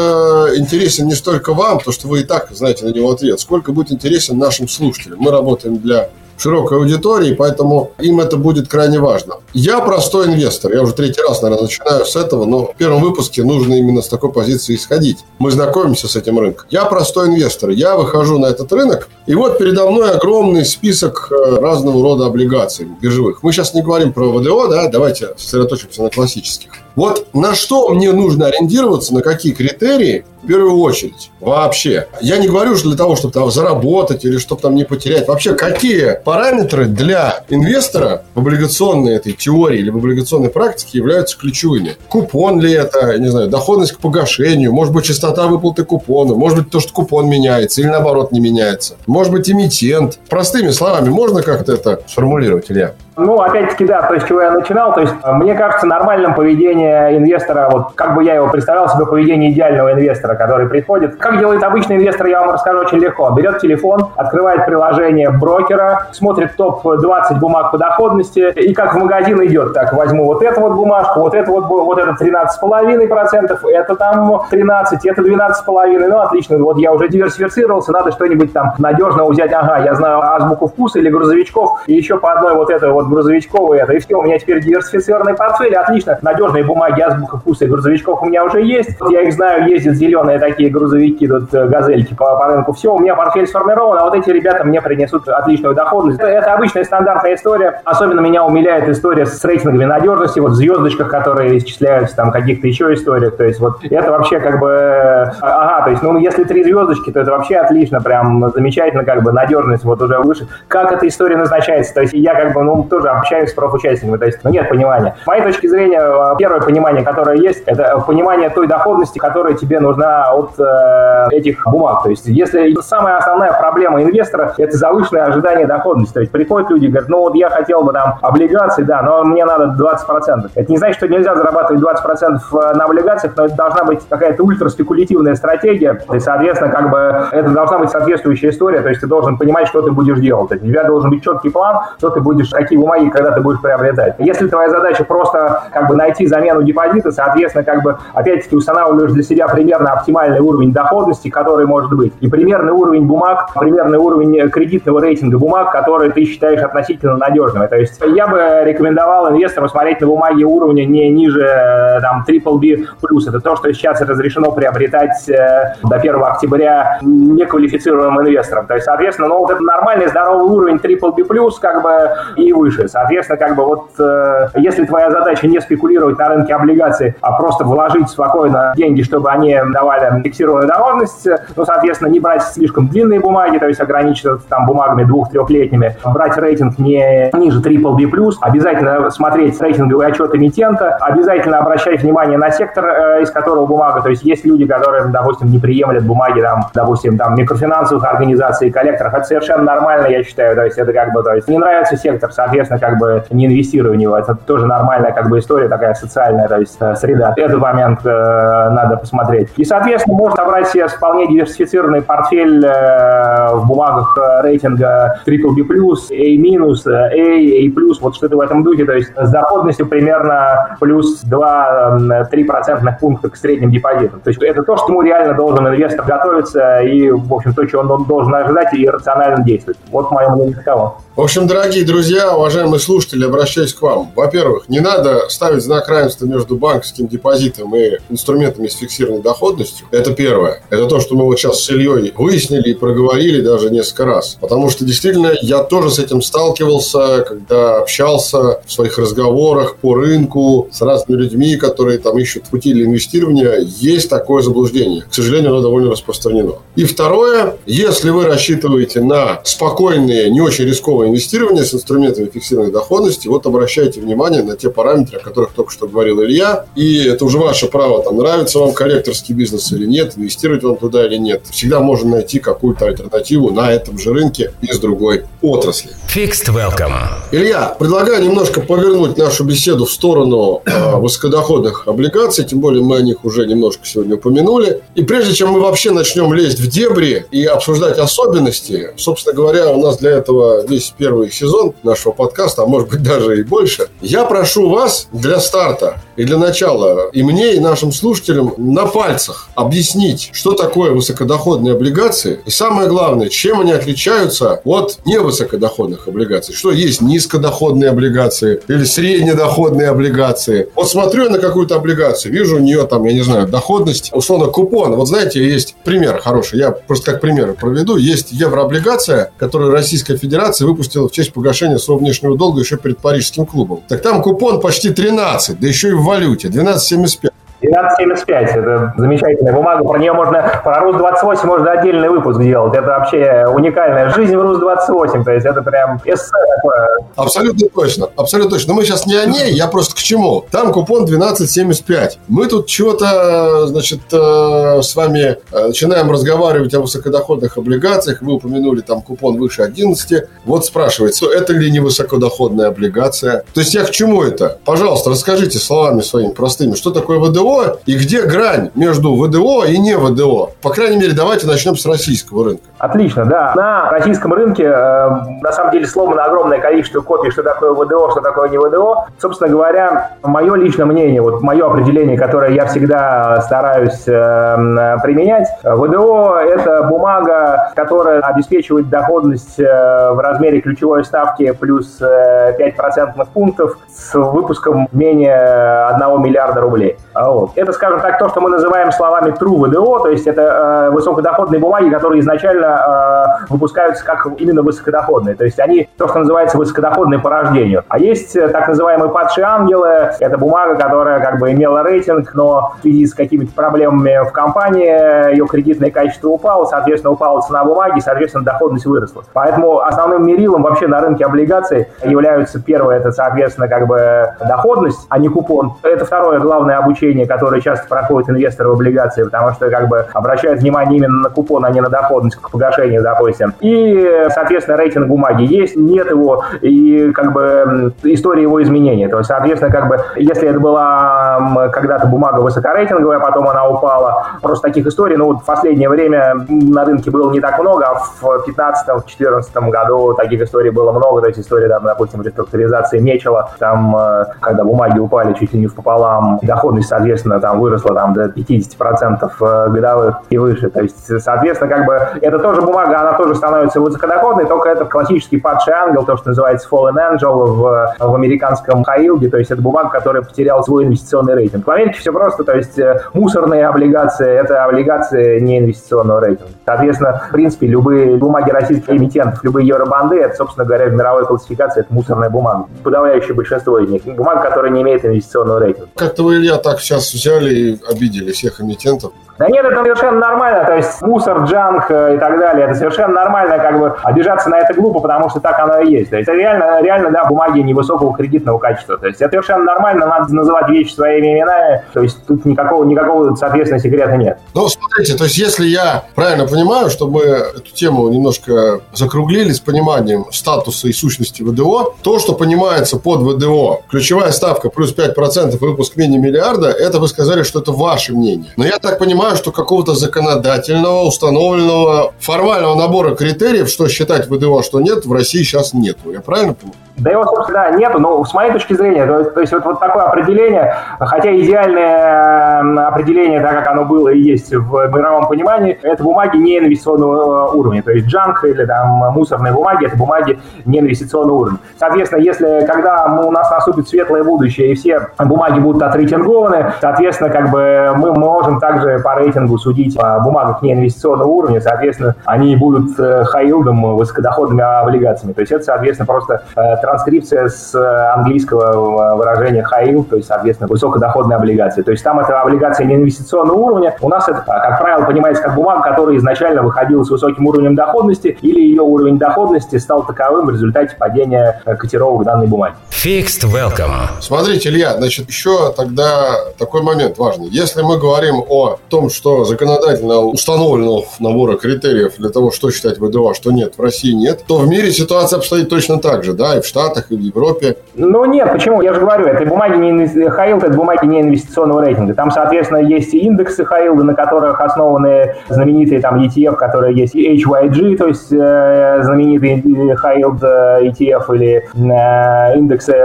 интересен не столько вам, то что вы и так знаете на него ответ, сколько будет интересен нашим слушателям. Мы работаем для широкой аудитории, поэтому им это будет крайне важно. Я простой инвестор. Я уже третий раз, наверное, начинаю с этого, но в первом выпуске нужно именно с такой позиции исходить. Мы знакомимся с этим рынком. Я простой инвестор. Я выхожу на этот рынок, и вот передо мной огромный список э, разного рода облигаций биржевых. Мы сейчас не говорим про ВДО, да, давайте сосредоточимся на классических. Вот на что мне нужно ориентироваться, на какие критерии, в первую очередь, вообще. Я не говорю что для того, чтобы там заработать или чтобы там не потерять. Вообще, какие параметры для инвестора в облигационной этой теории или в облигационной практике являются ключевыми? Купон ли это, не знаю, доходность к погашению, может быть, частота выплаты купона, может быть, то, что купон меняется или наоборот не меняется, может быть, эмитент. Простыми словами, можно как-то это сформулировать, Илья? Ну, опять-таки, да, то есть, чего я начинал, то есть, мне кажется, нормальным поведение инвестора, вот как бы я его представлял себе, поведение идеального инвестора, который приходит. Как делает обычный инвестор, я вам расскажу очень легко. Берет телефон, открывает приложение брокера, смотрит топ-20 бумаг по доходности, и как в магазин идет, так, возьму вот эту вот бумажку, вот это вот, вот это 13,5%, это там 13, это 12,5%, ну, отлично, вот я уже диверсифицировался, надо что-нибудь там надежного взять, ага, я знаю азбуку вкуса или грузовичков, и еще по одной вот этой вот вот грузовичковый это, и все, у меня теперь диверсифицированный портфель, отлично, надежные бумаги, азбука вкуса и грузовичков у меня уже есть, вот я их знаю, ездят зеленые такие грузовики, тут э, газельки по, по рынку, все, у меня портфель сформирован, а вот эти ребята мне принесут отличную доходность. Это, это обычная стандартная история, особенно меня умиляет история с рейтингами надежности, вот в звездочках, которые исчисляются, там каких-то еще историях, то есть вот это вообще как бы, э, ага, то есть, ну, если три звездочки, то это вообще отлично, прям замечательно, как бы надежность вот уже выше. Как эта история назначается? То есть я как бы, ну, тоже общаюсь с профучастниками, то есть ну, нет понимания. С моей точки зрения, э, первое понимание, которое есть, это понимание той доходности, которая тебе нужна от э, этих бумаг. То есть если самая основная проблема инвестора – это завышенное ожидание доходности. То есть приходят люди говорят, ну вот я хотел бы там облигации, да, но мне надо 20%. Это не значит, что нельзя зарабатывать 20% э, на облигациях, но это должна быть какая-то ультраспекулятивная стратегия, и, соответственно, как бы это должна быть соответствующая история, то есть ты должен понимать, что ты будешь делать. У тебя должен быть четкий план, что ты будешь, какие бумаги, когда ты будешь приобретать. Если твоя задача просто как бы найти замену депозита, соответственно, как бы опять-таки устанавливаешь для себя примерно оптимальный уровень доходности, который может быть, и примерный уровень бумаг, примерный уровень кредитного рейтинга бумаг, которые ты считаешь относительно надежными. То есть я бы рекомендовал инвесторам смотреть на бумаги уровня не ниже э, там triple B+. Это то, что сейчас разрешено приобретать э, до 1 октября неквалифицированным инвесторам. То есть, соответственно, ну, вот это нормальный здоровый уровень triple B+, как бы и выше выше. Соответственно, как бы вот э, если твоя задача не спекулировать на рынке облигаций, а просто вложить спокойно деньги, чтобы они давали фиксированную доходность, ну, соответственно, не брать слишком длинные бумаги, то есть ограничиваться там бумагами двух-трехлетними, брать рейтинг не ниже BBB+, обязательно смотреть рейтинговый отчет эмитента, обязательно обращать внимание на сектор, э, из которого бумага, то есть есть люди, которые, допустим, не приемлят бумаги, там, допустим, там, микрофинансовых организаций, коллекторов, это совершенно нормально, я считаю, то есть это как бы, то есть не нравится сектор, соответственно, как бы не инвестирую в него, это тоже нормальная как бы история такая социальная, то есть э, среда. Этот момент э, надо посмотреть. И, соответственно, можно собрать себе вполне диверсифицированный портфель э, в бумагах э, рейтинга BBB+, A-, A, A+, вот что-то в этом духе, то есть с доходностью примерно плюс 2-3 процентных пункта к средним депозитам. То есть это то, что ему реально должен инвестор готовиться и, в общем, то, что он должен ожидать и рационально действовать. Вот мое мнение таково. В общем, дорогие друзья, уважаемые слушатели, обращаюсь к вам. Во-первых, не надо ставить знак равенства между банковским депозитом и инструментами с фиксированной доходностью. Это первое. Это то, что мы вот сейчас с Ильей выяснили и проговорили даже несколько раз. Потому что действительно я тоже с этим сталкивался, когда общался в своих разговорах по рынку с разными людьми, которые там ищут пути для инвестирования. Есть такое заблуждение. К сожалению, оно довольно распространено. И второе, если вы рассчитываете на спокойные, не очень рисковые инвестирования с инструментами фиксированной доходности, вот обращайте внимание на те параметры, о которых только что говорил Илья. И это уже ваше право, там, нравится вам коллекторский бизнес или нет, инвестировать вам туда или нет. Всегда можно найти какую-то альтернативу на этом же рынке из другой отрасли. Fixed Welcome. Илья, предлагаю немножко повернуть нашу беседу в сторону э, высокодоходных облигаций, тем более мы о них уже немножко сегодня упомянули. И прежде чем мы вообще начнем лезть в дебри и обсуждать особенности, собственно говоря, у нас для этого весь первый сезон нашего подкаста, а может быть даже и больше, я прошу вас для старта и для начала и мне, и нашим слушателям на пальцах объяснить, что такое высокодоходные облигации и самое главное, чем они отличаются от невысокодоходных облигаций. Что есть низкодоходные облигации или среднедоходные облигации. Вот смотрю я на какую-то облигацию, вижу у нее там, я не знаю, доходность, условно, купон. Вот знаете, есть пример хороший, я просто как пример проведу. Есть еврооблигация, которую Российская Федерация выпустила в честь погашения своего внешнего долга еще перед Парижским клубом. Так там купон почти 13, да еще и в валюте, 12,75. 12,75. Это замечательная бумага. Про нее можно, про РУС-28 можно отдельный выпуск делать. Это вообще уникальная жизнь в РУС-28. То есть это прям эссе такое. Абсолютно точно. Абсолютно точно. Но мы сейчас не о ней, я просто к чему. Там купон 12,75. Мы тут чего-то, значит, э, с вами э, начинаем разговаривать о высокодоходных облигациях. Вы упомянули там купон выше 11. Вот спрашивается, это ли не высокодоходная облигация? То есть я к чему это? Пожалуйста, расскажите словами своими простыми, что такое ВДО, и где грань между ВДО и не ВДО. По крайней мере, давайте начнем с российского рынка. Отлично, да. На российском рынке э, на самом деле сломано огромное количество копий, что такое ВДО, что такое не ВДО. Собственно говоря, мое личное мнение, вот мое определение, которое я всегда стараюсь э, применять, ВДО – это бумага, которая обеспечивает доходность э, в размере ключевой ставки плюс э, 5 процентных пунктов с выпуском менее 1 миллиарда рублей. Вот. Это, скажем так, то, что мы называем словами true VDO, то есть это э, высокодоходные бумаги, которые изначально э, выпускаются как именно высокодоходные. То есть они то, что называется высокодоходные по рождению. А есть э, так называемые падшие ангелы. Это бумага, которая как бы имела рейтинг, но в связи с какими-то проблемами в компании ее кредитное качество упало, соответственно, упала цена бумаги, соответственно, доходность выросла. Поэтому основным мерилом вообще на рынке облигаций являются первое, это, соответственно, как бы доходность, а не купон. Это второе главное обучение, которое часто проходит инвесторы в облигации, потому что как бы обращают внимание именно на купон, а не на доходность к погашению, допустим. И, соответственно, рейтинг бумаги есть, нет его, и как бы история его изменения. То есть, соответственно, как бы, если это была когда-то бумага высокорейтинговая, потом она упала, просто таких историй, ну, вот в последнее время на рынке было не так много, а в 2015-2014 году таких историй было много, то есть история, там, допустим, реструктуризации Мечела, там, э, когда бумаги упали чуть ли не в пополам, доходность, соответственно, там выросла там до 50% э, годовых и выше. То есть, соответственно, как бы это тоже бумага, она тоже становится высокодоходной, только это классический падший ангел, то, что называется fallen angel в, в американском хай-илде, то есть это бумага, которая потеряла свой инвестиционный рейтинг. В Америке все просто, то есть э, мусорные облигации – это облигации не инвестиционного рейтинга. Соответственно, в принципе, любые бумаги российских эмитентов, любые евробанды – это, собственно говоря, в мировой классификации это мусорная бумага. Подавляющее большинство из них. Бумага, которая не имеет инвестиционного рейтинга. Как-то вы, Илья, так сейчас взяли и обидели всех эмитентов. Да нет, это совершенно нормально, то есть мусор, джанк э, и так далее, это совершенно нормально, как бы обижаться на это глупо, потому что так оно и есть. То есть это реально, реально, да, бумаги невысокого кредитного качества. То есть это совершенно нормально, надо называть вещи своими именами, то есть тут никакого, никакого, соответственно, секрета нет. Ну, смотрите, то есть если я правильно понимаю, что мы эту тему немножко закруглили с пониманием статуса и сущности ВДО, то, что понимается под ВДО, ключевая ставка плюс 5% выпуск мини-миллиарда, это вы сказали, что это ваше мнение. Но я так понимаю, что какого-то законодательного, установленного, формального набора критериев, что считать ВДО, а что нет, в России сейчас нету. Я правильно понимаю? Да его, собственно, нету, но с моей точки зрения, то, то есть вот, вот такое определение, хотя идеальное определение, так как оно было и есть в мировом понимании, это бумаги не инвестиционного уровня, то есть джанк или там мусорные бумаги, это бумаги не инвестиционного уровня. Соответственно, если когда у нас наступит светлое будущее и все бумаги будут отрейтингованы, соответственно, как бы мы можем также по рейтингу судить по бумагах не инвестиционного уровня, соответственно, они будут хай-илдом, высокодоходными облигациями. То есть это, соответственно, просто э, транскрипция с э, английского выражения high то есть, соответственно, высокодоходные облигации. То есть там это облигация не инвестиционного уровня. У нас это, как правило, понимается как бумага, которая изначально выходила с высоким уровнем доходности, или ее уровень доходности стал таковым в результате падения э, котировок данной бумаги. Fixed Welcome. Смотрите, Илья, значит, еще тогда такой момент важный. Если мы говорим о том, что законодательно установлено набора критериев для того, что считать ВДО, а что нет, в России нет, то в мире ситуация обстоит точно так же, да, и в Штатах, и в Европе. Ну нет, почему? Я же говорю, это бумаги не high это бумаги не инвестиционного рейтинга. Там, соответственно, есть и индексы high на которых основаны знаменитые там ETF, которые есть и HYG, то есть э, знаменитый high yield ETF или э, индексы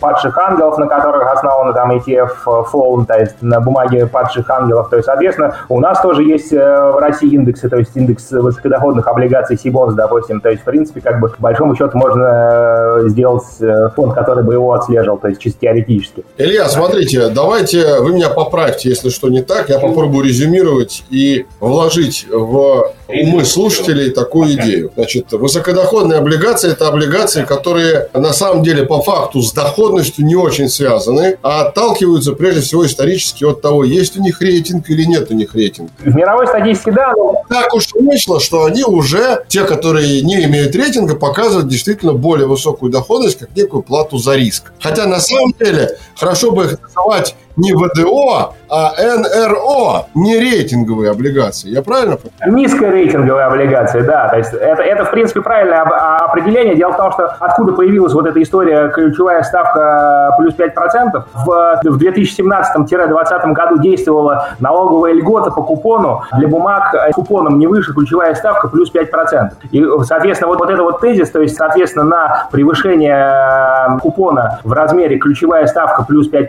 падших ангелов, на которых основаны там ETF то есть на бумаге падших ангелов. То есть, соответственно, у нас тоже есть э, в России индексы, то есть индекс высокодоходных облигаций Сибонс, допустим. То есть, в принципе, как бы, по большому счету можно э, сделать э, фонд, который бы его отслеживал, то есть чисто теоретически. Илья, смотрите, давайте вы меня поправьте, если что не так. Я попробую резюмировать и вложить в умы слушателей такую идею. Значит, высокодоходные облигации – это облигации, которые на самом деле по факту с доходностью не очень связаны, а отталкиваются прежде всего исторически от того, есть у них рейтинг или нет у них рейтинг. В мировой статистике, да. Но... Так уж вышло, что они уже, те, которые не имеют рейтинга, показывают действительно более высокую доходность, как некую плату за риск. Хотя на самом деле хорошо бы их называть не ВДО, а НРО, не рейтинговые облигации. Я правильно понимаю? Низкорейтинговые облигации, да. То есть это, это в принципе, правильное а, определение. Дело в том, что откуда появилась вот эта история ключевая ставка плюс 5%. В, в 2017-2020 году действовала налоговая льгота по купону для бумаг с купоном не выше ключевая ставка плюс 5%. И, соответственно, вот, вот это вот тезис, то есть, соответственно, на превышение купона в размере ключевая ставка плюс 5%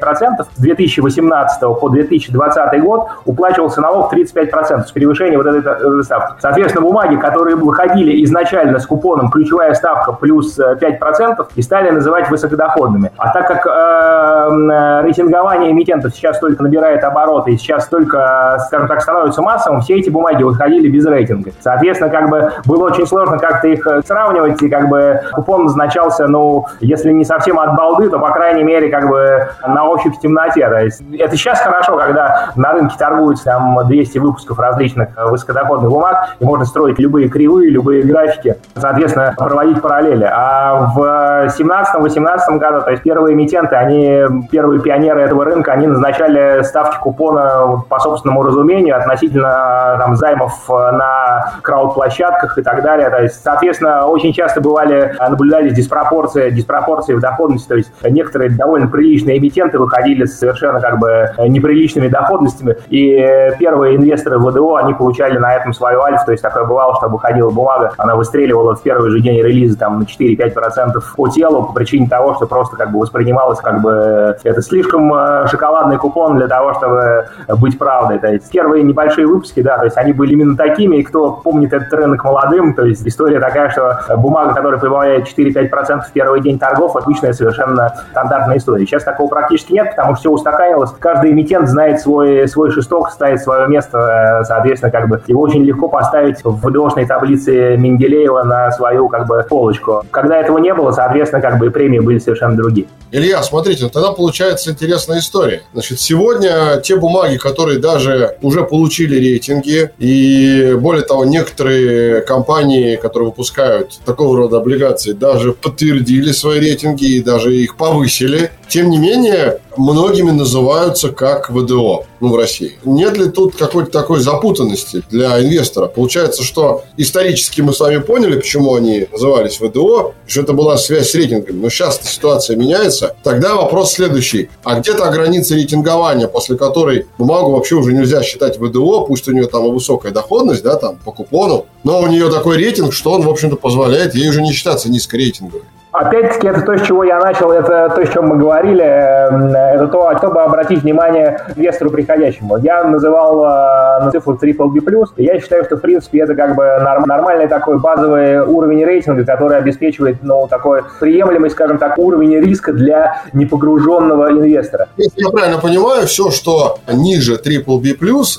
с 2000 2018 по 2020 год уплачивался налог 35% с превышения вот этой, этой ставки. Соответственно, бумаги, которые выходили изначально с купоном ключевая ставка плюс 5% э, и стали называть высокодоходными. А так как э, рейтингование эмитентов сейчас только набирает обороты и сейчас только, скажем так, становится массовым, все эти бумаги выходили без рейтинга. Соответственно, как бы было очень сложно как-то их э, сравнивать, и как бы купон назначался, ну, если не совсем от балды, то, по крайней мере, как бы на ощупь темноте. То есть это сейчас хорошо, когда на рынке торгуются там 200 выпусков различных высокодоходных бумаг, и можно строить любые кривые, любые графики, соответственно, проводить параллели. А в 17-18 году, то есть первые эмитенты, они, первые пионеры этого рынка, они назначали ставки купона по собственному разумению относительно там, займов на крауд-площадках и так далее. То есть, соответственно, очень часто бывали, наблюдались диспропорции, диспропорции в доходности, то есть некоторые довольно приличные эмитенты выходили совершенно совершенно как бы неприличными доходностями. И первые инвесторы в ВДО, они получали на этом свою альфу, то есть такое бывало, что выходила бумага, она выстреливала в первый же день релиза там на 4-5% по телу по причине того, что просто как бы воспринималось как бы это слишком э, шоколадный купон для того, чтобы быть правдой. То есть первые небольшие выпуски, да, то есть они были именно такими, и кто помнит этот рынок молодым, то есть история такая, что бумага, которая прибавляет 4-5% в первый день торгов, отличная совершенно стандартная история. Сейчас такого практически нет, потому что все устаканилось. Каждый эмитент знает свой, свой шесток, ставит свое место, э, соответственно, как бы его очень легко поставить в ВДОшной таблице Менделеева на свою как бы полочку. Когда этого не было, соответственно, как бы и премии были совершенно другие. Илья, смотрите, ну тогда получается интересная история. Значит, сегодня те бумаги, которые даже уже получили рейтинги, и более того, некоторые компании, которые выпускают такого рода облигации, даже подтвердили свои рейтинги и даже их повысили. Тем не менее, многими называются как ВДО ну, в России. Нет ли тут какой-то такой запутанности для инвестора? Получается, что исторически мы с вами поняли, почему они назывались ВДО, что это была связь с рейтингами. Но сейчас ситуация меняется. Тогда вопрос следующий. А где та граница рейтингования, после которой бумагу вообще уже нельзя считать ВДО, пусть у нее там и высокая доходность, да, там по купону, но у нее такой рейтинг, что он, в общем-то, позволяет ей уже не считаться низкорейтинговой. Опять-таки, это то, с чего я начал, это то, о чем мы говорили, эм, это то, чтобы обратить внимание инвестору приходящему. Я называл э, цифру triple B+, и я считаю, что, в принципе, это как бы нормальный такой базовый уровень рейтинга, который обеспечивает, ну, такой приемлемый, скажем так, уровень риска для непогруженного инвестора. Если я правильно понимаю, все, что ниже triple B+,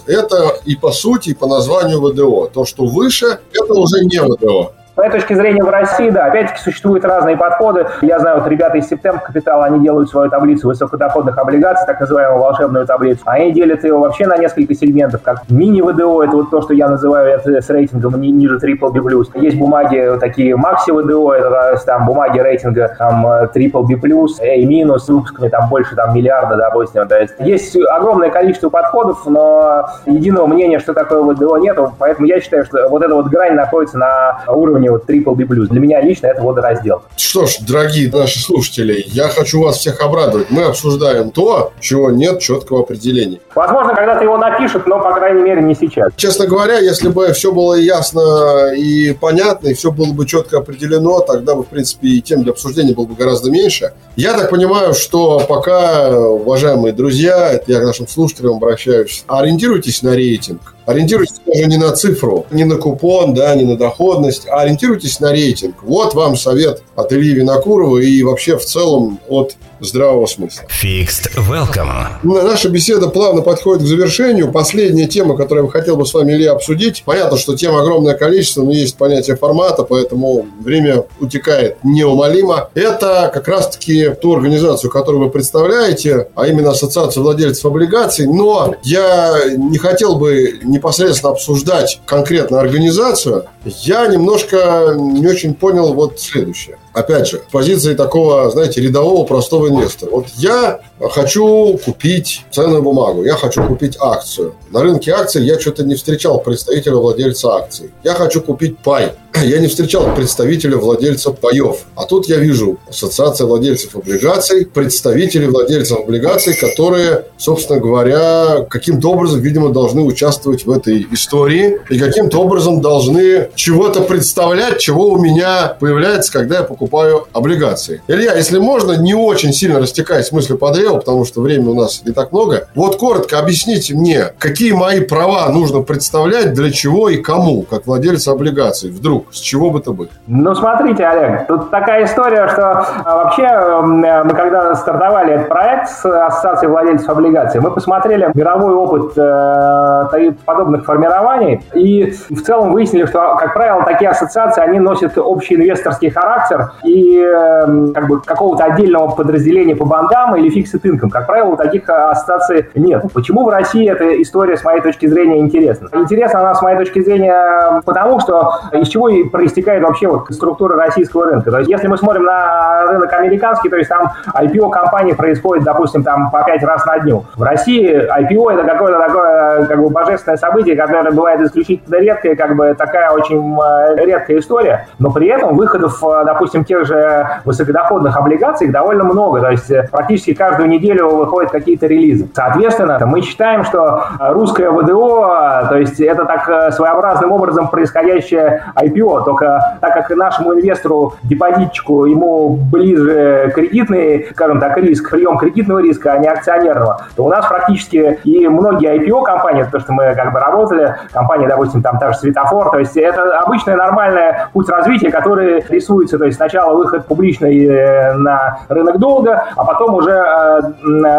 это и по сути, и по названию ВДО. То, что выше, это уже не ВДО. Моей точки зрения, в России, да, опять-таки существуют разные подходы. Я знаю, вот ребята из Септемп Капитала, они делают свою таблицу высокодоходных облигаций, так называемую волшебную таблицу. Они делят ее вообще на несколько сегментов, как мини-ВДО, это вот то, что я называю это с рейтингом ниже Triple B+. Есть бумаги такие макси-ВДО, это там бумаги рейтинга там Triple B+, A- с выпусками там больше там миллиарда, допустим. То есть есть огромное количество подходов, но единого мнения, что такое ВДО, нету, поэтому я считаю, что вот эта вот грань находится на уровне вот Triple B+. Для меня лично это водораздел. Что ж, дорогие наши слушатели, я хочу вас всех обрадовать. Мы обсуждаем то, чего нет четкого определения. Возможно, когда-то его напишут, но, по крайней мере, не сейчас. Честно говоря, если бы все было ясно и понятно, и все было бы четко определено, тогда бы, в принципе, и тем для обсуждения было бы гораздо меньше. Я так понимаю, что пока, уважаемые друзья, это я к нашим слушателям обращаюсь, ориентируйтесь на рейтинг. Ориентируйтесь даже не на цифру, не на купон, да, не на доходность, а ориентируйтесь на рейтинг. Вот вам совет от Ильи Винокурова и вообще в целом от здравого смысла. Fixed Welcome. Наша беседа плавно подходит к завершению. Последняя тема, которую я хотел бы с вами, Илья, обсудить. Понятно, что тем огромное количество, но есть понятие формата, поэтому время утекает неумолимо. Это как раз-таки ту организацию, которую вы представляете, а именно Ассоциацию владельцев облигаций. Но я не хотел бы непосредственно обсуждать конкретно организацию. Я немножко не очень понял вот следующее опять же, позиции такого, знаете, рядового простого инвестора. Вот я хочу купить ценную бумагу, я хочу купить акцию. На рынке акций я что-то не встречал представителя владельца акций. Я хочу купить пай. Я не встречал представителя владельца паев. А тут я вижу ассоциация владельцев облигаций, представители владельцев облигаций, которые, собственно говоря, каким-то образом, видимо, должны участвовать в этой истории и каким-то образом должны чего-то представлять, чего у меня появляется, когда я покупаю облигации. Илья, если можно, не очень сильно растекаясь мыслью по древу, потому что времени у нас не так много, вот коротко объясните мне, какие мои права нужно представлять, для чего и кому, как владельца облигаций, вдруг, с чего бы то было? Ну, смотрите, Олег, тут такая история, что а, вообще мы когда стартовали этот проект с Ассоциацией владельцев облигаций, мы посмотрели мировой опыт э, подобных формирований и в целом выяснили, что, как правило, такие ассоциации, они носят общий инвесторский характер и э, как бы какого-то отдельного подразделения по бандам или фиксит инком. Как правило, таких ассоциаций нет. Почему в России эта история, с моей точки зрения, интересна? Интересна она, с моей точки зрения, потому что из чего напрямую проистекает вообще вот структура российского рынка. То есть если мы смотрим на рынок американский, то есть там IPO компании происходит, допустим, там по пять раз на дню. В России IPO это какое-то такое как бы божественное событие, которое бывает исключительно редкое, как бы такая очень э, редкая история, но при этом выходов, э, допустим, тех же высокодоходных облигаций довольно много, то есть э, практически каждую неделю выходят какие-то релизы. Соответственно, мы считаем, что русское ВДО, то есть это так своеобразным образом происходящее IPO, только так как нашему инвестору, депозитчику, ему ближе кредитный, скажем так, риск, прием кредитного риска, а не акционерного, то у нас практически и многие IPO-компании, то, что мы как бы работали, компании, допустим, там та же Светофор, то есть это обычный нормальный путь развития, который рисуется, то есть сначала выход публичный э, на рынок долга, а потом уже э,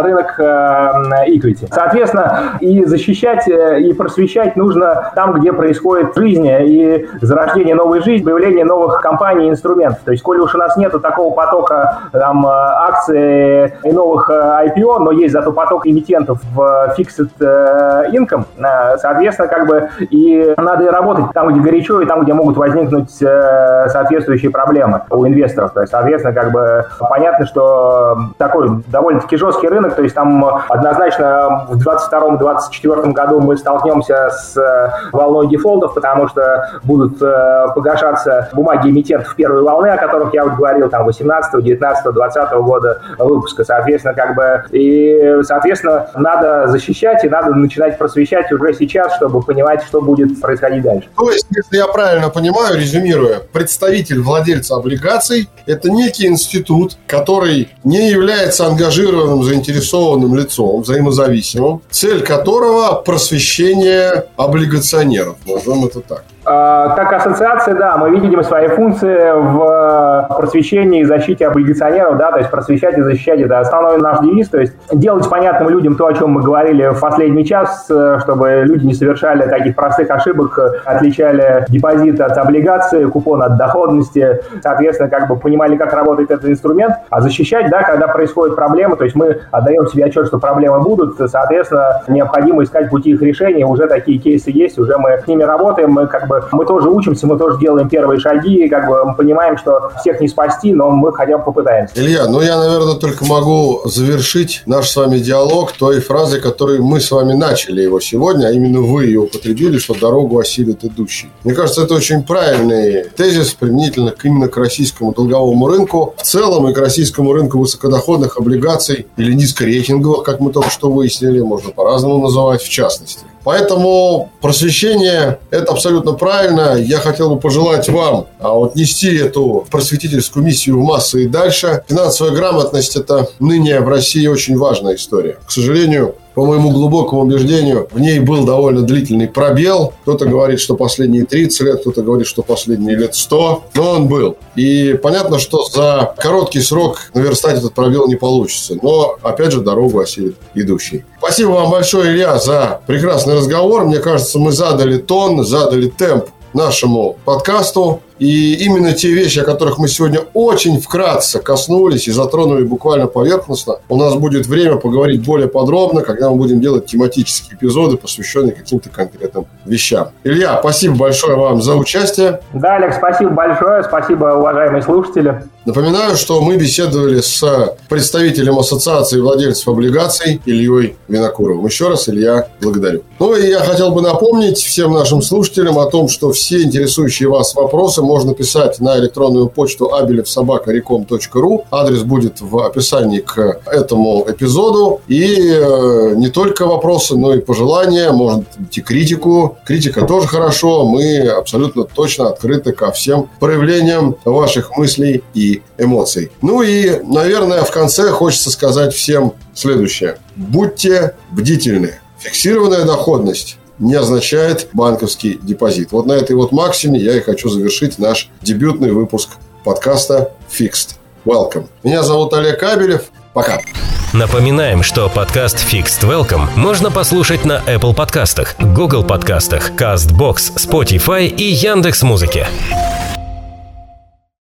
рынок э, equity. Соответственно, и защищать, и просвещать нужно там, где происходит жизнь и зарождение новой жизни, появление новых компаний и инструментов. То есть, коли уж у нас нету такого потока там, акций и новых IPO, но есть зато поток эмитентов в fixed income, соответственно, как бы и надо работать там, где горячо, и там, где могут возникнуть э, соответствующие проблемы у инвесторов. То есть, соответственно, как бы понятно, что такой довольно-таки жесткий рынок, то есть там однозначно в 2022-2024 году мы столкнемся с э, волной дефолтов, потому что будут э, погашаться бумаги эмитентов первой волны, о которых я вот говорил, там 18, 19, 20 года выпуска, соответственно, как бы и, соответственно, надо защищать и надо начинать просвещать уже сейчас, чтобы понимать, что будет происходить дальше. То есть, если я правильно понимаю, резюмируя, представитель владельца облигаций – это некий институт, который не является ангажированным, заинтересованным лицом, взаимозависимым, цель которого – просвещение облигационеров, назовем это так. А, как ассоциация, да, мы видим свои функции в просвещении и защите облигационеров, да, то есть просвещать и защищать это основной наш девиз, то есть делать понятным людям то, о чем мы говорили в последний час, чтобы люди не совершали таких простых ошибок, отличали депозит от облигации, купон от доходности, соответственно, как бы понимали, как работает этот инструмент, а защищать, да, когда происходят проблемы, то есть мы отдаем себе отчет, что проблемы будут, соответственно, необходимо искать пути их решения, уже такие кейсы есть, уже мы с ними работаем, мы как бы мы тоже учимся, мы тоже делаем первые шаги, как бы мы понимаем, что всех не спасти, но мы хотя бы попытаемся. Илья, ну я, наверное, только могу завершить наш с вами диалог той фразой, которой мы с вами начали его сегодня, а именно вы ее употребили, что дорогу осилит идущий. Мне кажется, это очень правильный тезис применительно к именно к российскому долговому рынку в целом и к российскому рынку высокодоходных облигаций или низкорейтинговых, как мы только что выяснили, можно по-разному называть в частности. Поэтому просвещение – это абсолютно правильно. Я хотел бы пожелать вам а вот нести эту просветительскую миссию в массы и дальше. Финансовая грамотность – это ныне в России очень важная история. К сожалению, по моему глубокому убеждению, в ней был довольно длительный пробел. Кто-то говорит, что последние 30 лет, кто-то говорит, что последние лет 100, но он был. И понятно, что за короткий срок наверстать этот пробел не получится. Но, опять же, дорогу осилит идущий. Спасибо вам большое, Илья, за прекрасный разговор. Мне кажется, мы задали тон, задали темп нашему подкасту. И именно те вещи, о которых мы сегодня очень вкратце коснулись и затронули буквально поверхностно, у нас будет время поговорить более подробно, когда мы будем делать тематические эпизоды, посвященные каким-то конкретным вещам. Илья, спасибо большое вам за участие. Да, Олег, спасибо большое. Спасибо, уважаемые слушатели. Напоминаю, что мы беседовали с представителем Ассоциации владельцев облигаций Ильей Винокуровым. Еще раз, Илья, благодарю. Ну и я хотел бы напомнить всем нашим слушателям о том, что все интересующие вас вопросы можно писать на электронную почту abelevsobaka.recom.ru. Адрес будет в описании к этому эпизоду. И э, не только вопросы, но и пожелания, может быть и критику. Критика тоже хорошо. Мы абсолютно точно открыты ко всем проявлениям ваших мыслей и эмоций. Ну и, наверное, в конце хочется сказать всем следующее. Будьте бдительны. Фиксированная доходность не означает банковский депозит. Вот на этой вот максиме я и хочу завершить наш дебютный выпуск подкаста Fixed. Welcome. Меня зовут Олег Кабелев. Пока. Напоминаем, что подкаст Fixed Welcome можно послушать на Apple подкастах, Google подкастах, CastBox, Spotify и Яндекс.Музыке. Музыке.